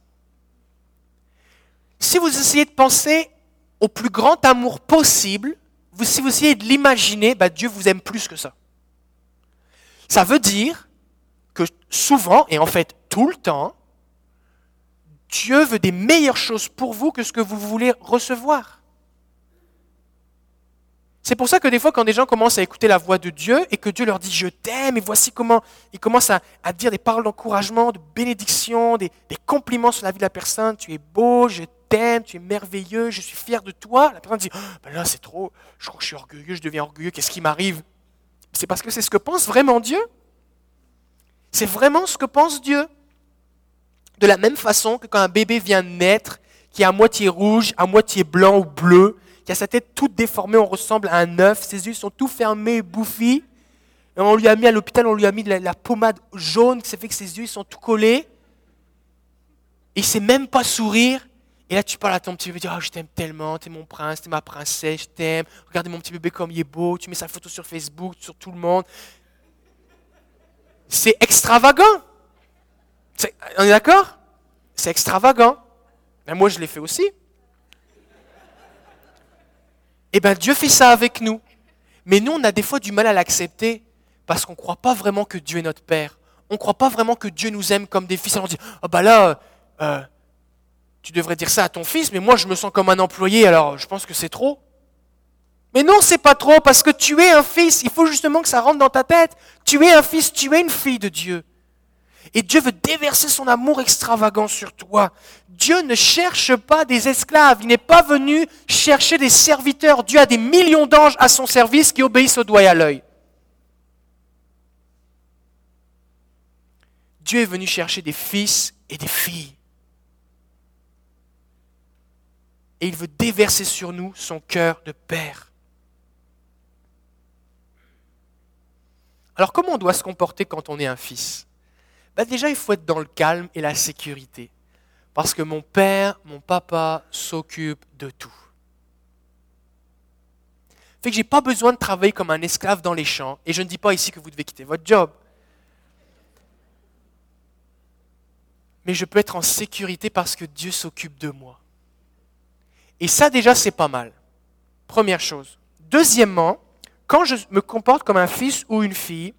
Si vous essayez de penser au plus grand amour possible, si vous essayez de l'imaginer, bah, Dieu vous aime plus que ça. Ça veut dire que souvent, et en fait tout le temps, Dieu veut des meilleures choses pour vous que ce que vous voulez recevoir. C'est pour ça que des fois, quand des gens commencent à écouter la voix de Dieu et que Dieu leur dit je t'aime, et voici comment ils commencent à, dire des paroles d'encouragement, de bénédiction, des, compliments sur la vie de la personne, tu es beau, je t'aime, tu es merveilleux, je suis fier de toi. La personne dit oh, ben là c'est trop, je je suis orgueilleux, je deviens orgueilleux, qu'est-ce qui m'arrive? C'est parce que c'est ce que pense vraiment Dieu. C'est vraiment ce que pense Dieu. De la même façon que quand un bébé vient naître, qui est à moitié rouge, à moitié blanc ou bleu, qui a sa tête toute déformée, on ressemble à un œuf, ses yeux sont tout fermés, bouffis. Et on lui a mis à l'hôpital, on lui a mis de la, pommade jaune, qui fait que ses yeux sont tout collés. Et il sait même pas sourire. Et là, tu parles à ton petit bébé, tu dis, oh, je t'aime tellement, tu es mon prince, tu es ma princesse, je t'aime. Regardez mon petit bébé comme il est beau, tu mets sa photo sur Facebook, sur tout le monde. C'est extravagant. on est d'accord? C'est extravagant. Mais moi, je l'ai fait aussi. Eh bien, Dieu fait ça avec nous. Mais nous, on a des fois du mal à l'accepter parce qu'on ne croit pas vraiment que Dieu est notre Père. On ne croit pas vraiment que Dieu nous aime comme des fils. on dit, oh bah là, euh, tu devrais dire ça à ton fils, mais moi je me sens comme un employé, alors je pense que c'est trop. Mais non, c'est pas trop, parce que tu es un fils. Il faut justement que ça rentre dans ta tête. Tu es un fils, tu es une fille de Dieu. Et Dieu veut déverser son amour extravagant sur toi. Dieu ne cherche pas des esclaves. Il n'est pas venu chercher des serviteurs. Dieu a des millions d'anges à son service qui obéissent au doigt et à l'œil. Dieu est venu chercher des fils et des filles. Et il veut déverser sur nous son cœur de Père. Alors comment on doit se comporter quand on est un fils? Ben Déjà, il faut être dans le calme et la sécurité. Parce que mon père, mon papa s'occupe de tout. Fait que j'ai pas besoin de travailler comme un esclave dans les champs. Et je ne dis pas ici que vous devez quitter votre job. Mais je peux être en sécurité parce que Dieu s'occupe de moi. Et ça déjà, c'est pas mal. Première chose. Deuxièmement, quand je me comporte comme un fils ou une fille,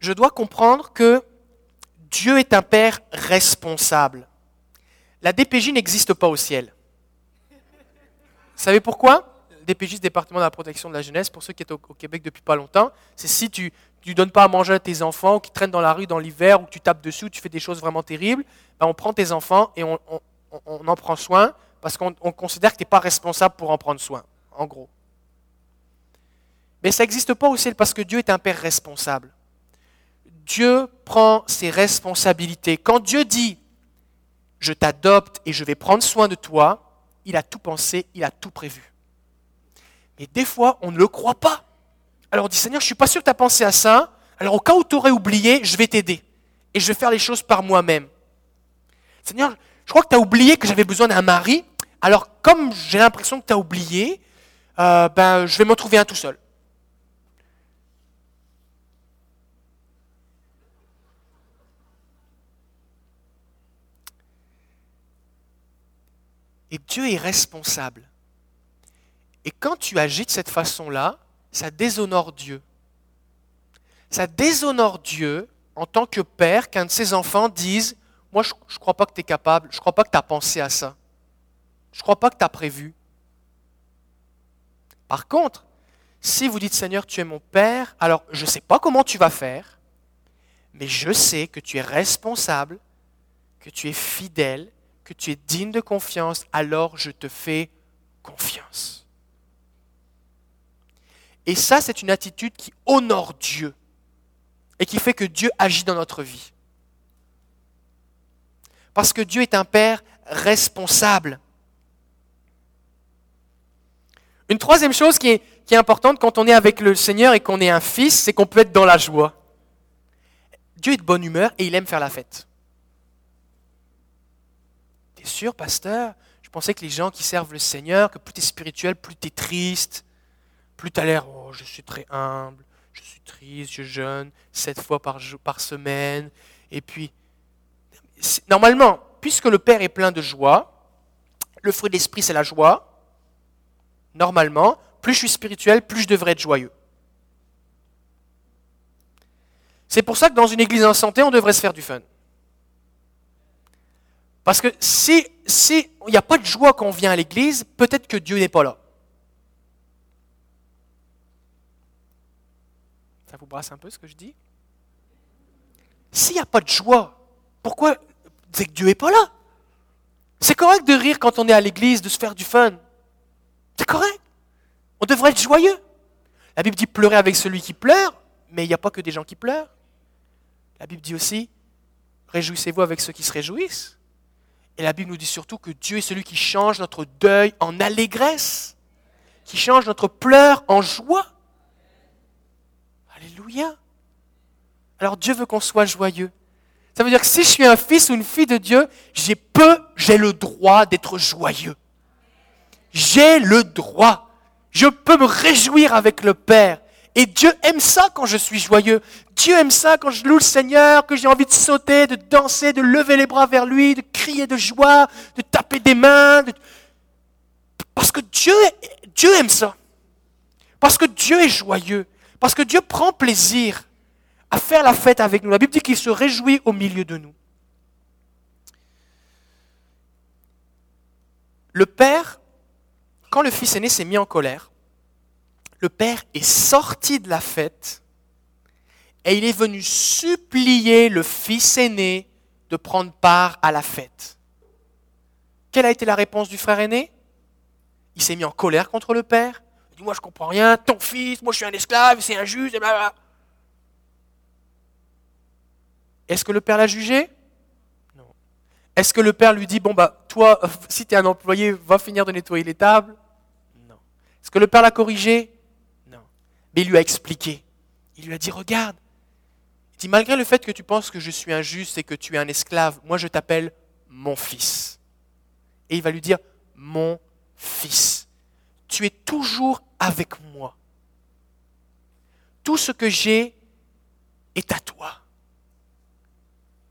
je dois comprendre que Dieu est un Père responsable. La DPJ n'existe pas au ciel. Vous savez pourquoi? DPJ, département de la protection de la jeunesse, pour ceux qui sont au, Québec depuis pas longtemps, c'est si tu ne donnes pas à manger à tes enfants, ou qui traînent dans la rue dans l'hiver, ou que tu tapes dessus, ou tu fais des choses vraiment terribles, ben on prend tes enfants et on, on en prend soin parce qu'on considère que tu n'es pas responsable pour en prendre soin, en gros. Mais ça n'existe pas au ciel parce que Dieu est un Père responsable. Dieu prend ses responsabilités. Quand Dieu dit, je t'adopte et je vais prendre soin de toi, il a tout pensé, il a tout prévu. Mais des fois, on ne le croit pas. Alors on dit, Seigneur, je ne suis pas sûr que tu as pensé à ça. Alors au cas où tu aurais oublié, je vais t'aider. Et je vais faire les choses par moi-même. Seigneur, je crois que tu as oublié que j'avais besoin d'un mari. Alors comme j'ai l'impression que tu as oublié, euh, ben, je vais m'en trouver un tout seul. Et Dieu est responsable. Et quand tu agis de cette façon-là, ça déshonore Dieu. Ça déshonore Dieu en tant que père qu'un de ses enfants dise Moi, je ne crois pas que tu es capable, je ne crois pas que tu as pensé à ça, je ne crois pas que tu as prévu. Par contre, si vous dites Seigneur, tu es mon Père, alors je ne sais pas comment tu vas faire, mais je sais que tu es responsable, que tu es fidèle, que tu es digne de confiance, alors je te fais confiance. Et ça, c'est une attitude qui honore Dieu et qui fait que Dieu agit dans notre vie. Parce que Dieu est un Père responsable. Une troisième chose qui est, importante quand on est avec le Seigneur et qu'on est un fils, c'est qu'on peut être dans la joie. Dieu est de bonne humeur et il aime faire la fête. T'es sûr, pasteur Je pensais que les gens qui servent le Seigneur, que plus tu es spirituel, plus tu es triste, plus tu as l'air, oh, je suis très humble, je suis triste, je jeûne sept fois par, par semaine. Et puis, normalement, puisque le Père est plein de joie, le fruit de l'esprit, c'est la joie. Normalement, plus je suis spirituel, plus je devrais être joyeux. C'est pour ça que dans une église en santé, on devrait se faire du fun. Parce que si il n'y a pas de joie quand on vient à l'église, peut-être que Dieu n'est pas là. Ça vous brasse un peu ce que je dis? S'il n'y a pas de joie, pourquoi c'est que Dieu n'est pas là? C'est correct de rire quand on est à l'église, de se faire du fun. C'est correct. On devrait être joyeux. La Bible dit pleurer avec celui qui pleure, mais il n'y a pas que des gens qui pleurent. La Bible dit aussi réjouissez-vous avec ceux qui se réjouissent. Et la Bible nous dit surtout que Dieu est celui qui change notre deuil en allégresse, qui change notre pleur en joie. Alléluia. Alors Dieu veut qu'on soit joyeux. Ça veut dire que si je suis un fils ou une fille de Dieu, j'ai peu, j'ai le droit d'être joyeux. J'ai le droit. Je peux me réjouir avec le Père. Et Dieu aime ça quand je suis joyeux. Dieu aime ça quand je loue le Seigneur, que j'ai envie de sauter, de danser, de lever les bras vers lui, de crier de joie, de taper des mains. Parce que Dieu, Dieu aime ça. Parce que Dieu est joyeux. Parce que Dieu prend plaisir à faire la fête avec nous. La Bible dit qu'il se réjouit au milieu de nous. Le Père, quand le Fils aîné s'est mis en colère, le Père est sorti de la fête et il est venu supplier le fils aîné de prendre part à la fête. Quelle a été la réponse du frère aîné? Il s'est mis en colère contre le Père. Il dit, moi je comprends rien, ton fils, moi je suis un esclave, c'est injuste, et. Est-ce que le Père l'a jugé? Non. Est-ce que le Père lui dit, bon bah toi, si tu un employé, va finir de nettoyer les tables? Non. Est-ce que le Père l'a corrigé? Mais il lui a expliqué. Il lui a dit, regarde, il dit, malgré le fait que tu penses que je suis injuste et que tu es un esclave, moi je t'appelle mon fils. Et il va lui dire, mon fils, tu es toujours avec moi. Tout ce que j'ai est à toi.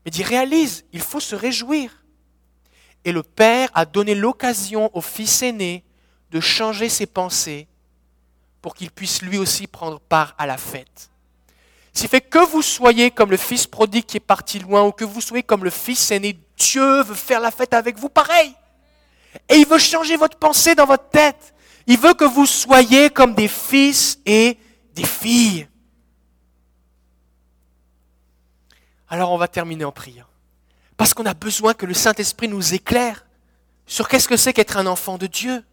Mais dit, réalise, il faut se réjouir. Et le Père a donné l'occasion au fils aîné de changer ses pensées pour qu'il puisse lui aussi prendre part à la fête. S'il fait que vous soyez comme le fils prodigue qui est parti loin ou que vous soyez comme le fils aîné, Dieu veut faire la fête avec vous pareil. Et il veut changer votre pensée dans votre tête. Il veut que vous soyez comme des fils et des filles. Alors on va terminer en priant. Parce qu'on a besoin que le Saint-Esprit nous éclaire sur qu'est-ce que c'est qu'être un enfant de Dieu.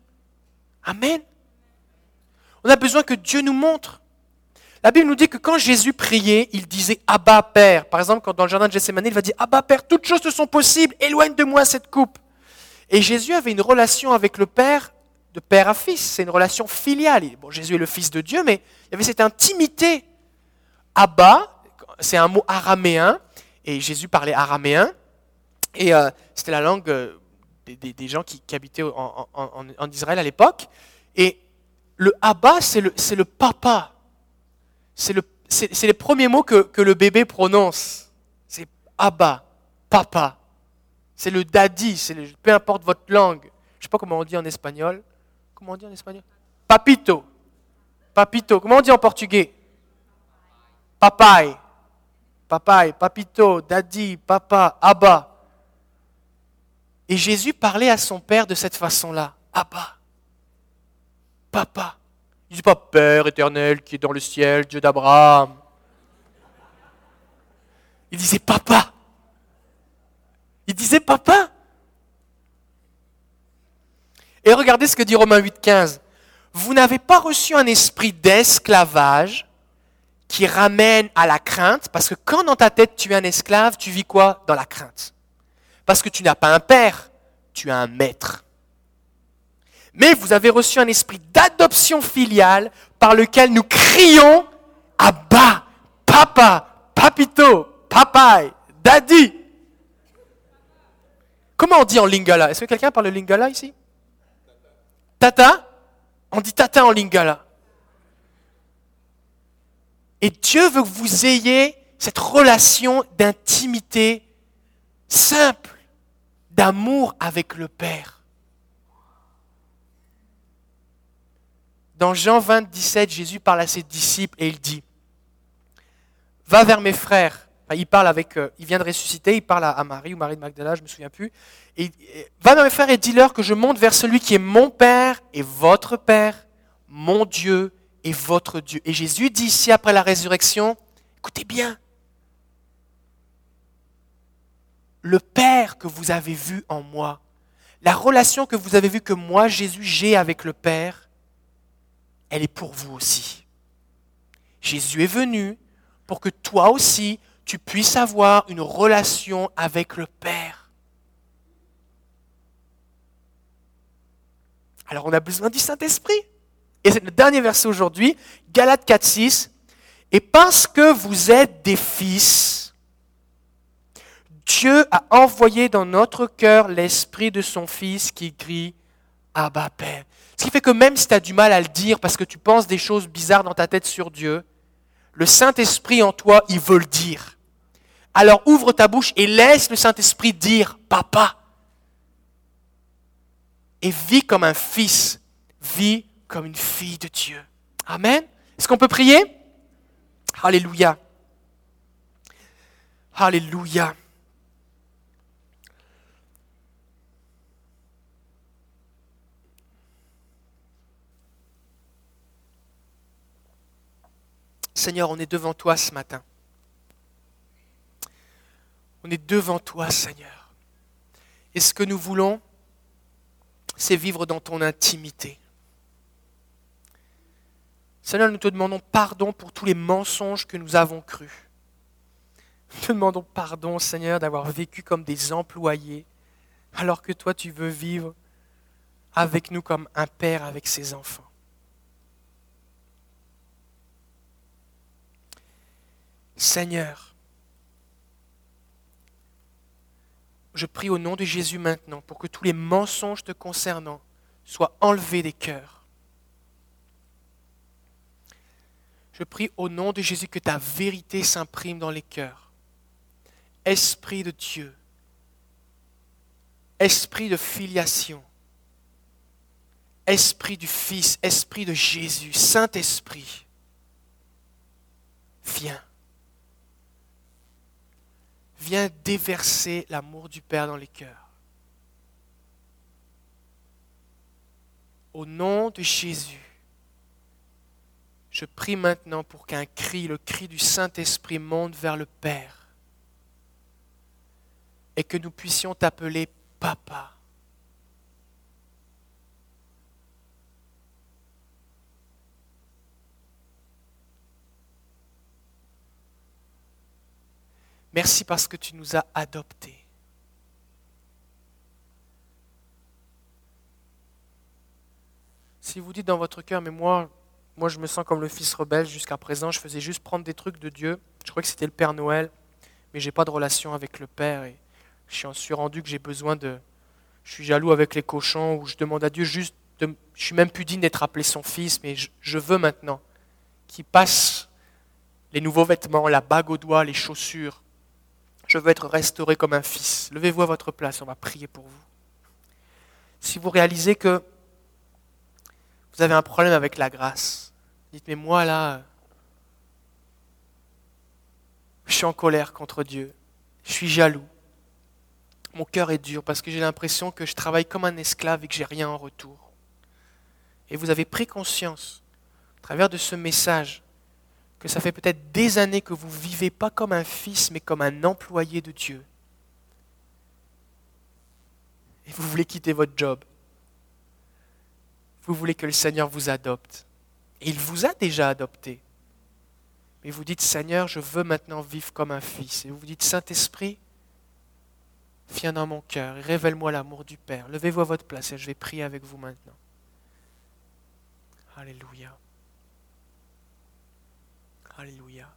Amen. On a besoin que Dieu nous montre. La Bible nous dit que quand Jésus priait, il disait Abba Père. Par exemple, quand dans le jardin de Gethsemane, il va dire Abba Père, toutes choses te sont possibles, éloigne de moi cette coupe. Et Jésus avait une relation avec le Père de père à fils. C'est une relation filiale. Bon, Jésus est le Fils de Dieu, mais il y avait cette intimité. Abba, c'est un mot araméen, et Jésus parlait araméen, et euh, c'était la langue euh, des, gens qui, habitaient en, Israël à l'époque. Et le Abba, c'est le, le, papa. C'est le, les premiers mots que, que le bébé prononce. C'est Abba, papa. C'est le daddy, c'est peu importe votre langue. Je ne sais pas comment on dit en espagnol. Comment on dit en espagnol? Papito. Papito. Comment on dit en portugais? Papai. Papai, papito, daddy, papa, abba. Et Jésus parlait à son père de cette façon-là. Abba. Papa. Il ne dit pas Père éternel qui est dans le ciel, Dieu d'Abraham. Il disait Papa. Il disait papa. Et regardez ce que dit Romains 8,15. Vous n'avez pas reçu un esprit d'esclavage qui ramène à la crainte, parce que quand dans ta tête tu es un esclave, tu vis quoi Dans la crainte? Parce que tu n'as pas un père, tu as un maître. Mais vous avez reçu un esprit d'adoption filiale par lequel nous crions Abba, Papa, Papito, Papaye, Daddy. Comment on dit en lingala? Est-ce que quelqu'un parle lingala ici? Tata? On dit tata en lingala. Et Dieu veut que vous ayez cette relation d'intimité simple, d'amour avec le Père. Dans Jean 20, 17, Jésus parle à ses disciples et il dit, Va vers mes frères il parle avec, euh, il vient de ressusciter, il parle à, Marie ou Marie de Magdala, je ne me souviens plus. Va dans mes frères et dis-leur que je monte vers celui qui est mon Père et votre Père, mon Dieu et votre Dieu. Et Jésus dit ici après la résurrection, écoutez bien, le Père que vous avez vu en moi, la relation que vous avez vue que moi, Jésus, j'ai avec le Père, elle est pour vous aussi. Jésus est venu pour que toi aussi, tu puisses avoir une relation avec le Père. Alors on a besoin du Saint-Esprit. Et c'est le dernier verset aujourd'hui, Galates 4, 6. Et parce que vous êtes des fils, Dieu a envoyé dans notre cœur l'esprit de son Fils qui crie Abba Père. Ce qui fait que même si tu as du mal à le dire parce que tu penses des choses bizarres dans ta tête sur Dieu, le Saint-Esprit en toi, il veut le dire. Alors ouvre ta bouche et laisse le Saint-Esprit dire Papa. Et vis comme un fils, vis comme une fille de Dieu. Amen. Est-ce qu'on peut prier? Alléluia. Alléluia. Seigneur, on est devant toi ce matin. On est devant toi, Seigneur. Et ce que nous voulons, c'est vivre dans ton intimité. Seigneur, nous te demandons pardon pour tous les mensonges que nous avons crus. Nous te demandons pardon, Seigneur, d'avoir vécu comme des employés, alors que toi, tu veux vivre avec nous comme un père avec ses enfants. Seigneur, je prie au nom de Jésus maintenant pour que tous les mensonges te concernant soient enlevés des cœurs. Je prie au nom de Jésus que ta vérité s'imprime dans les cœurs. Esprit de Dieu, esprit de filiation, esprit du Fils, esprit de Jésus, Saint-Esprit, viens. Viens déverser l'amour du Père dans les cœurs. Au nom de Jésus, je prie maintenant pour qu'un cri, le cri du Saint-Esprit, monte vers le Père et que nous puissions t'appeler Papa. Merci parce que tu nous as adoptés. Si vous dites dans votre cœur, mais moi, moi je me sens comme le fils rebelle jusqu'à présent, je faisais juste prendre des trucs de Dieu, je crois que c'était le Père Noël, mais je n'ai pas de relation avec le Père je suis rendu que j'ai besoin de... Je suis jaloux avec les cochons ou je demande à Dieu juste de... Je suis même plus digne d'être appelé son fils, mais je, je veux maintenant qu'il passe les nouveaux vêtements, la bague au doigt, les chaussures, je veux être restauré comme un fils. Levez-vous à votre place, on va prier pour vous. Si vous réalisez que vous avez un problème avec la grâce, dites, mais moi là, je suis en colère contre Dieu, je suis jaloux, mon cœur est dur parce que j'ai l'impression que je travaille comme un esclave et que j'ai rien en retour. Et vous avez pris conscience, à travers de ce message, que ça fait peut-être des années que vous ne vivez pas comme un fils, mais comme un employé de Dieu. Et vous voulez quitter votre job. Vous voulez que le Seigneur vous adopte. Et il vous a déjà adopté. Mais vous dites, Seigneur, je veux maintenant vivre comme un fils. Et vous vous dites, Saint-Esprit, viens dans mon cœur révèle-moi l'amour du Père. Levez-vous à votre place et je vais prier avec vous maintenant. Alléluia. Alléluia.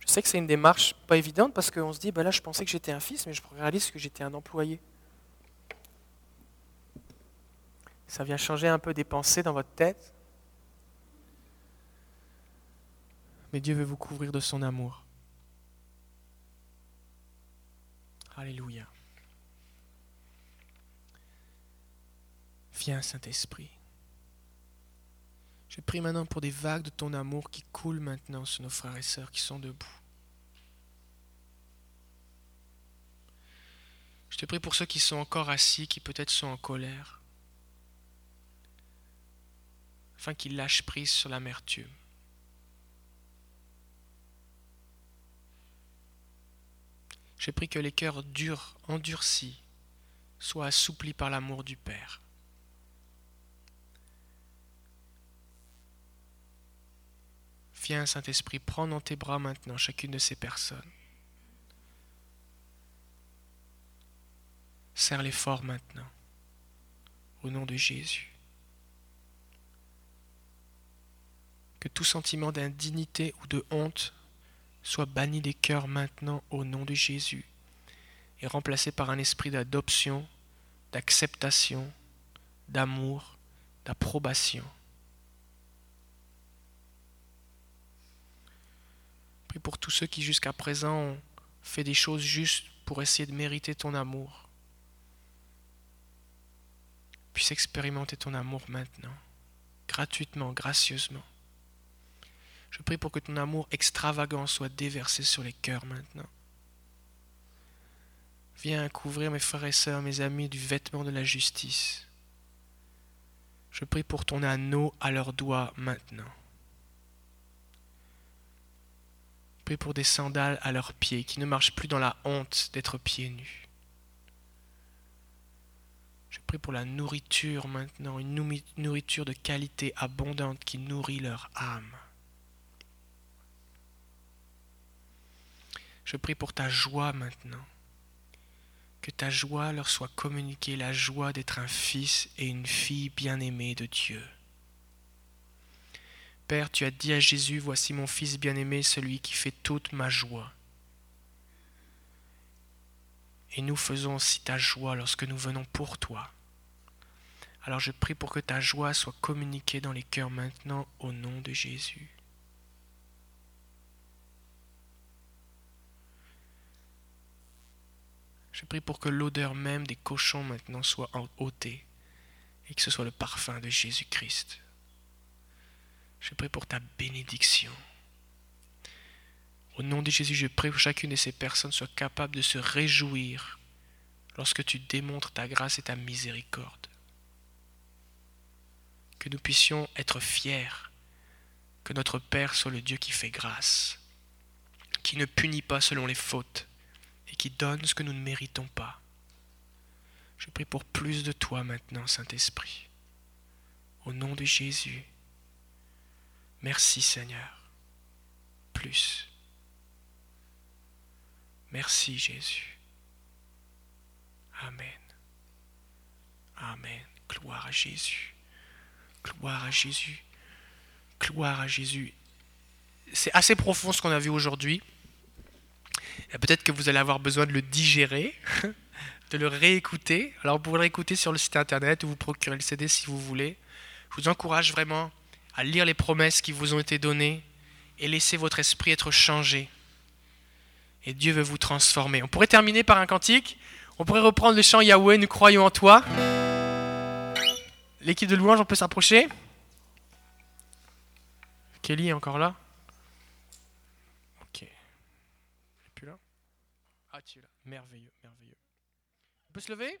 Je sais que c'est une démarche pas évidente parce qu'on se dit, ben là je pensais que j'étais un fils, mais je réalise que j'étais un employé. Ça vient changer un peu des pensées dans votre tête. Mais Dieu veut vous couvrir de son amour. Alléluia. Viens, Saint-Esprit. Je prie maintenant pour des vagues de ton amour qui coulent maintenant sur nos frères et sœurs qui sont debout. Je te prie pour ceux qui sont encore assis, qui peut-être sont en colère, afin qu'ils lâchent prise sur l'amertume. J'ai pris que les cœurs durs, endurcis, soient assouplis par l'amour du Père. Viens, Saint-Esprit, prends dans tes bras maintenant chacune de ces personnes. Serre-les fort maintenant, au nom de Jésus. Que tout sentiment d'indignité ou de honte soit banni des cœurs maintenant au nom de Jésus et remplacé par un esprit d'adoption, d'acceptation, d'amour, d'approbation. Prie pour tous ceux qui jusqu'à présent ont fait des choses justes pour essayer de mériter ton amour. Puisse expérimenter ton amour maintenant, gratuitement, gracieusement. Je prie pour que ton amour extravagant soit déversé sur les cœurs maintenant. Viens couvrir mes frères et sœurs, mes amis, du vêtement de la justice. Je prie pour ton anneau à leurs doigts maintenant. Je prie pour des sandales à leurs pieds, qui ne marchent plus dans la honte d'être pieds nus. Je prie pour la nourriture maintenant, une nourriture de qualité abondante qui nourrit leur âme. Je prie pour ta joie maintenant. Que ta joie leur soit communiquée, la joie d'être un fils et une fille bien-aimée de Dieu. Père, tu as dit à Jésus, Voici mon Fils bien-aimé, celui qui fait toute ma joie. Et nous faisons aussi ta joie lorsque nous venons pour toi. Alors je prie pour que ta joie soit communiquée dans les cœurs maintenant au nom de Jésus. Je prie pour que l'odeur même des cochons maintenant soit ôtée et que ce soit le parfum de Jésus-Christ. Je prie pour ta bénédiction. Au nom de Jésus, je prie que chacune de ces personnes soit capable de se réjouir lorsque tu démontres ta grâce et ta miséricorde. Que nous puissions être fiers que notre Père soit le Dieu qui fait grâce, qui ne punit pas selon les fautes, qui donne ce que nous ne méritons pas. Je prie pour plus de toi maintenant, Saint-Esprit. Au nom de Jésus. Merci Seigneur. Plus. Merci Jésus. Amen. Amen. Gloire à Jésus. Gloire à Jésus. Gloire à Jésus. C'est assez profond ce qu'on a vu aujourd'hui. Peut-être que vous allez avoir besoin de le digérer, de le réécouter. Alors vous pouvez le réécouter sur le site internet ou vous procurer le CD si vous voulez. Je vous encourage vraiment à lire les promesses qui vous ont été données et laisser votre esprit être changé. Et Dieu veut vous transformer. On pourrait terminer par un cantique. On pourrait reprendre le chant Yahweh, nous croyons en toi. L'équipe de louange, on peut s'approcher. Kelly est encore là merveilleux, merveilleux. On peut se lever?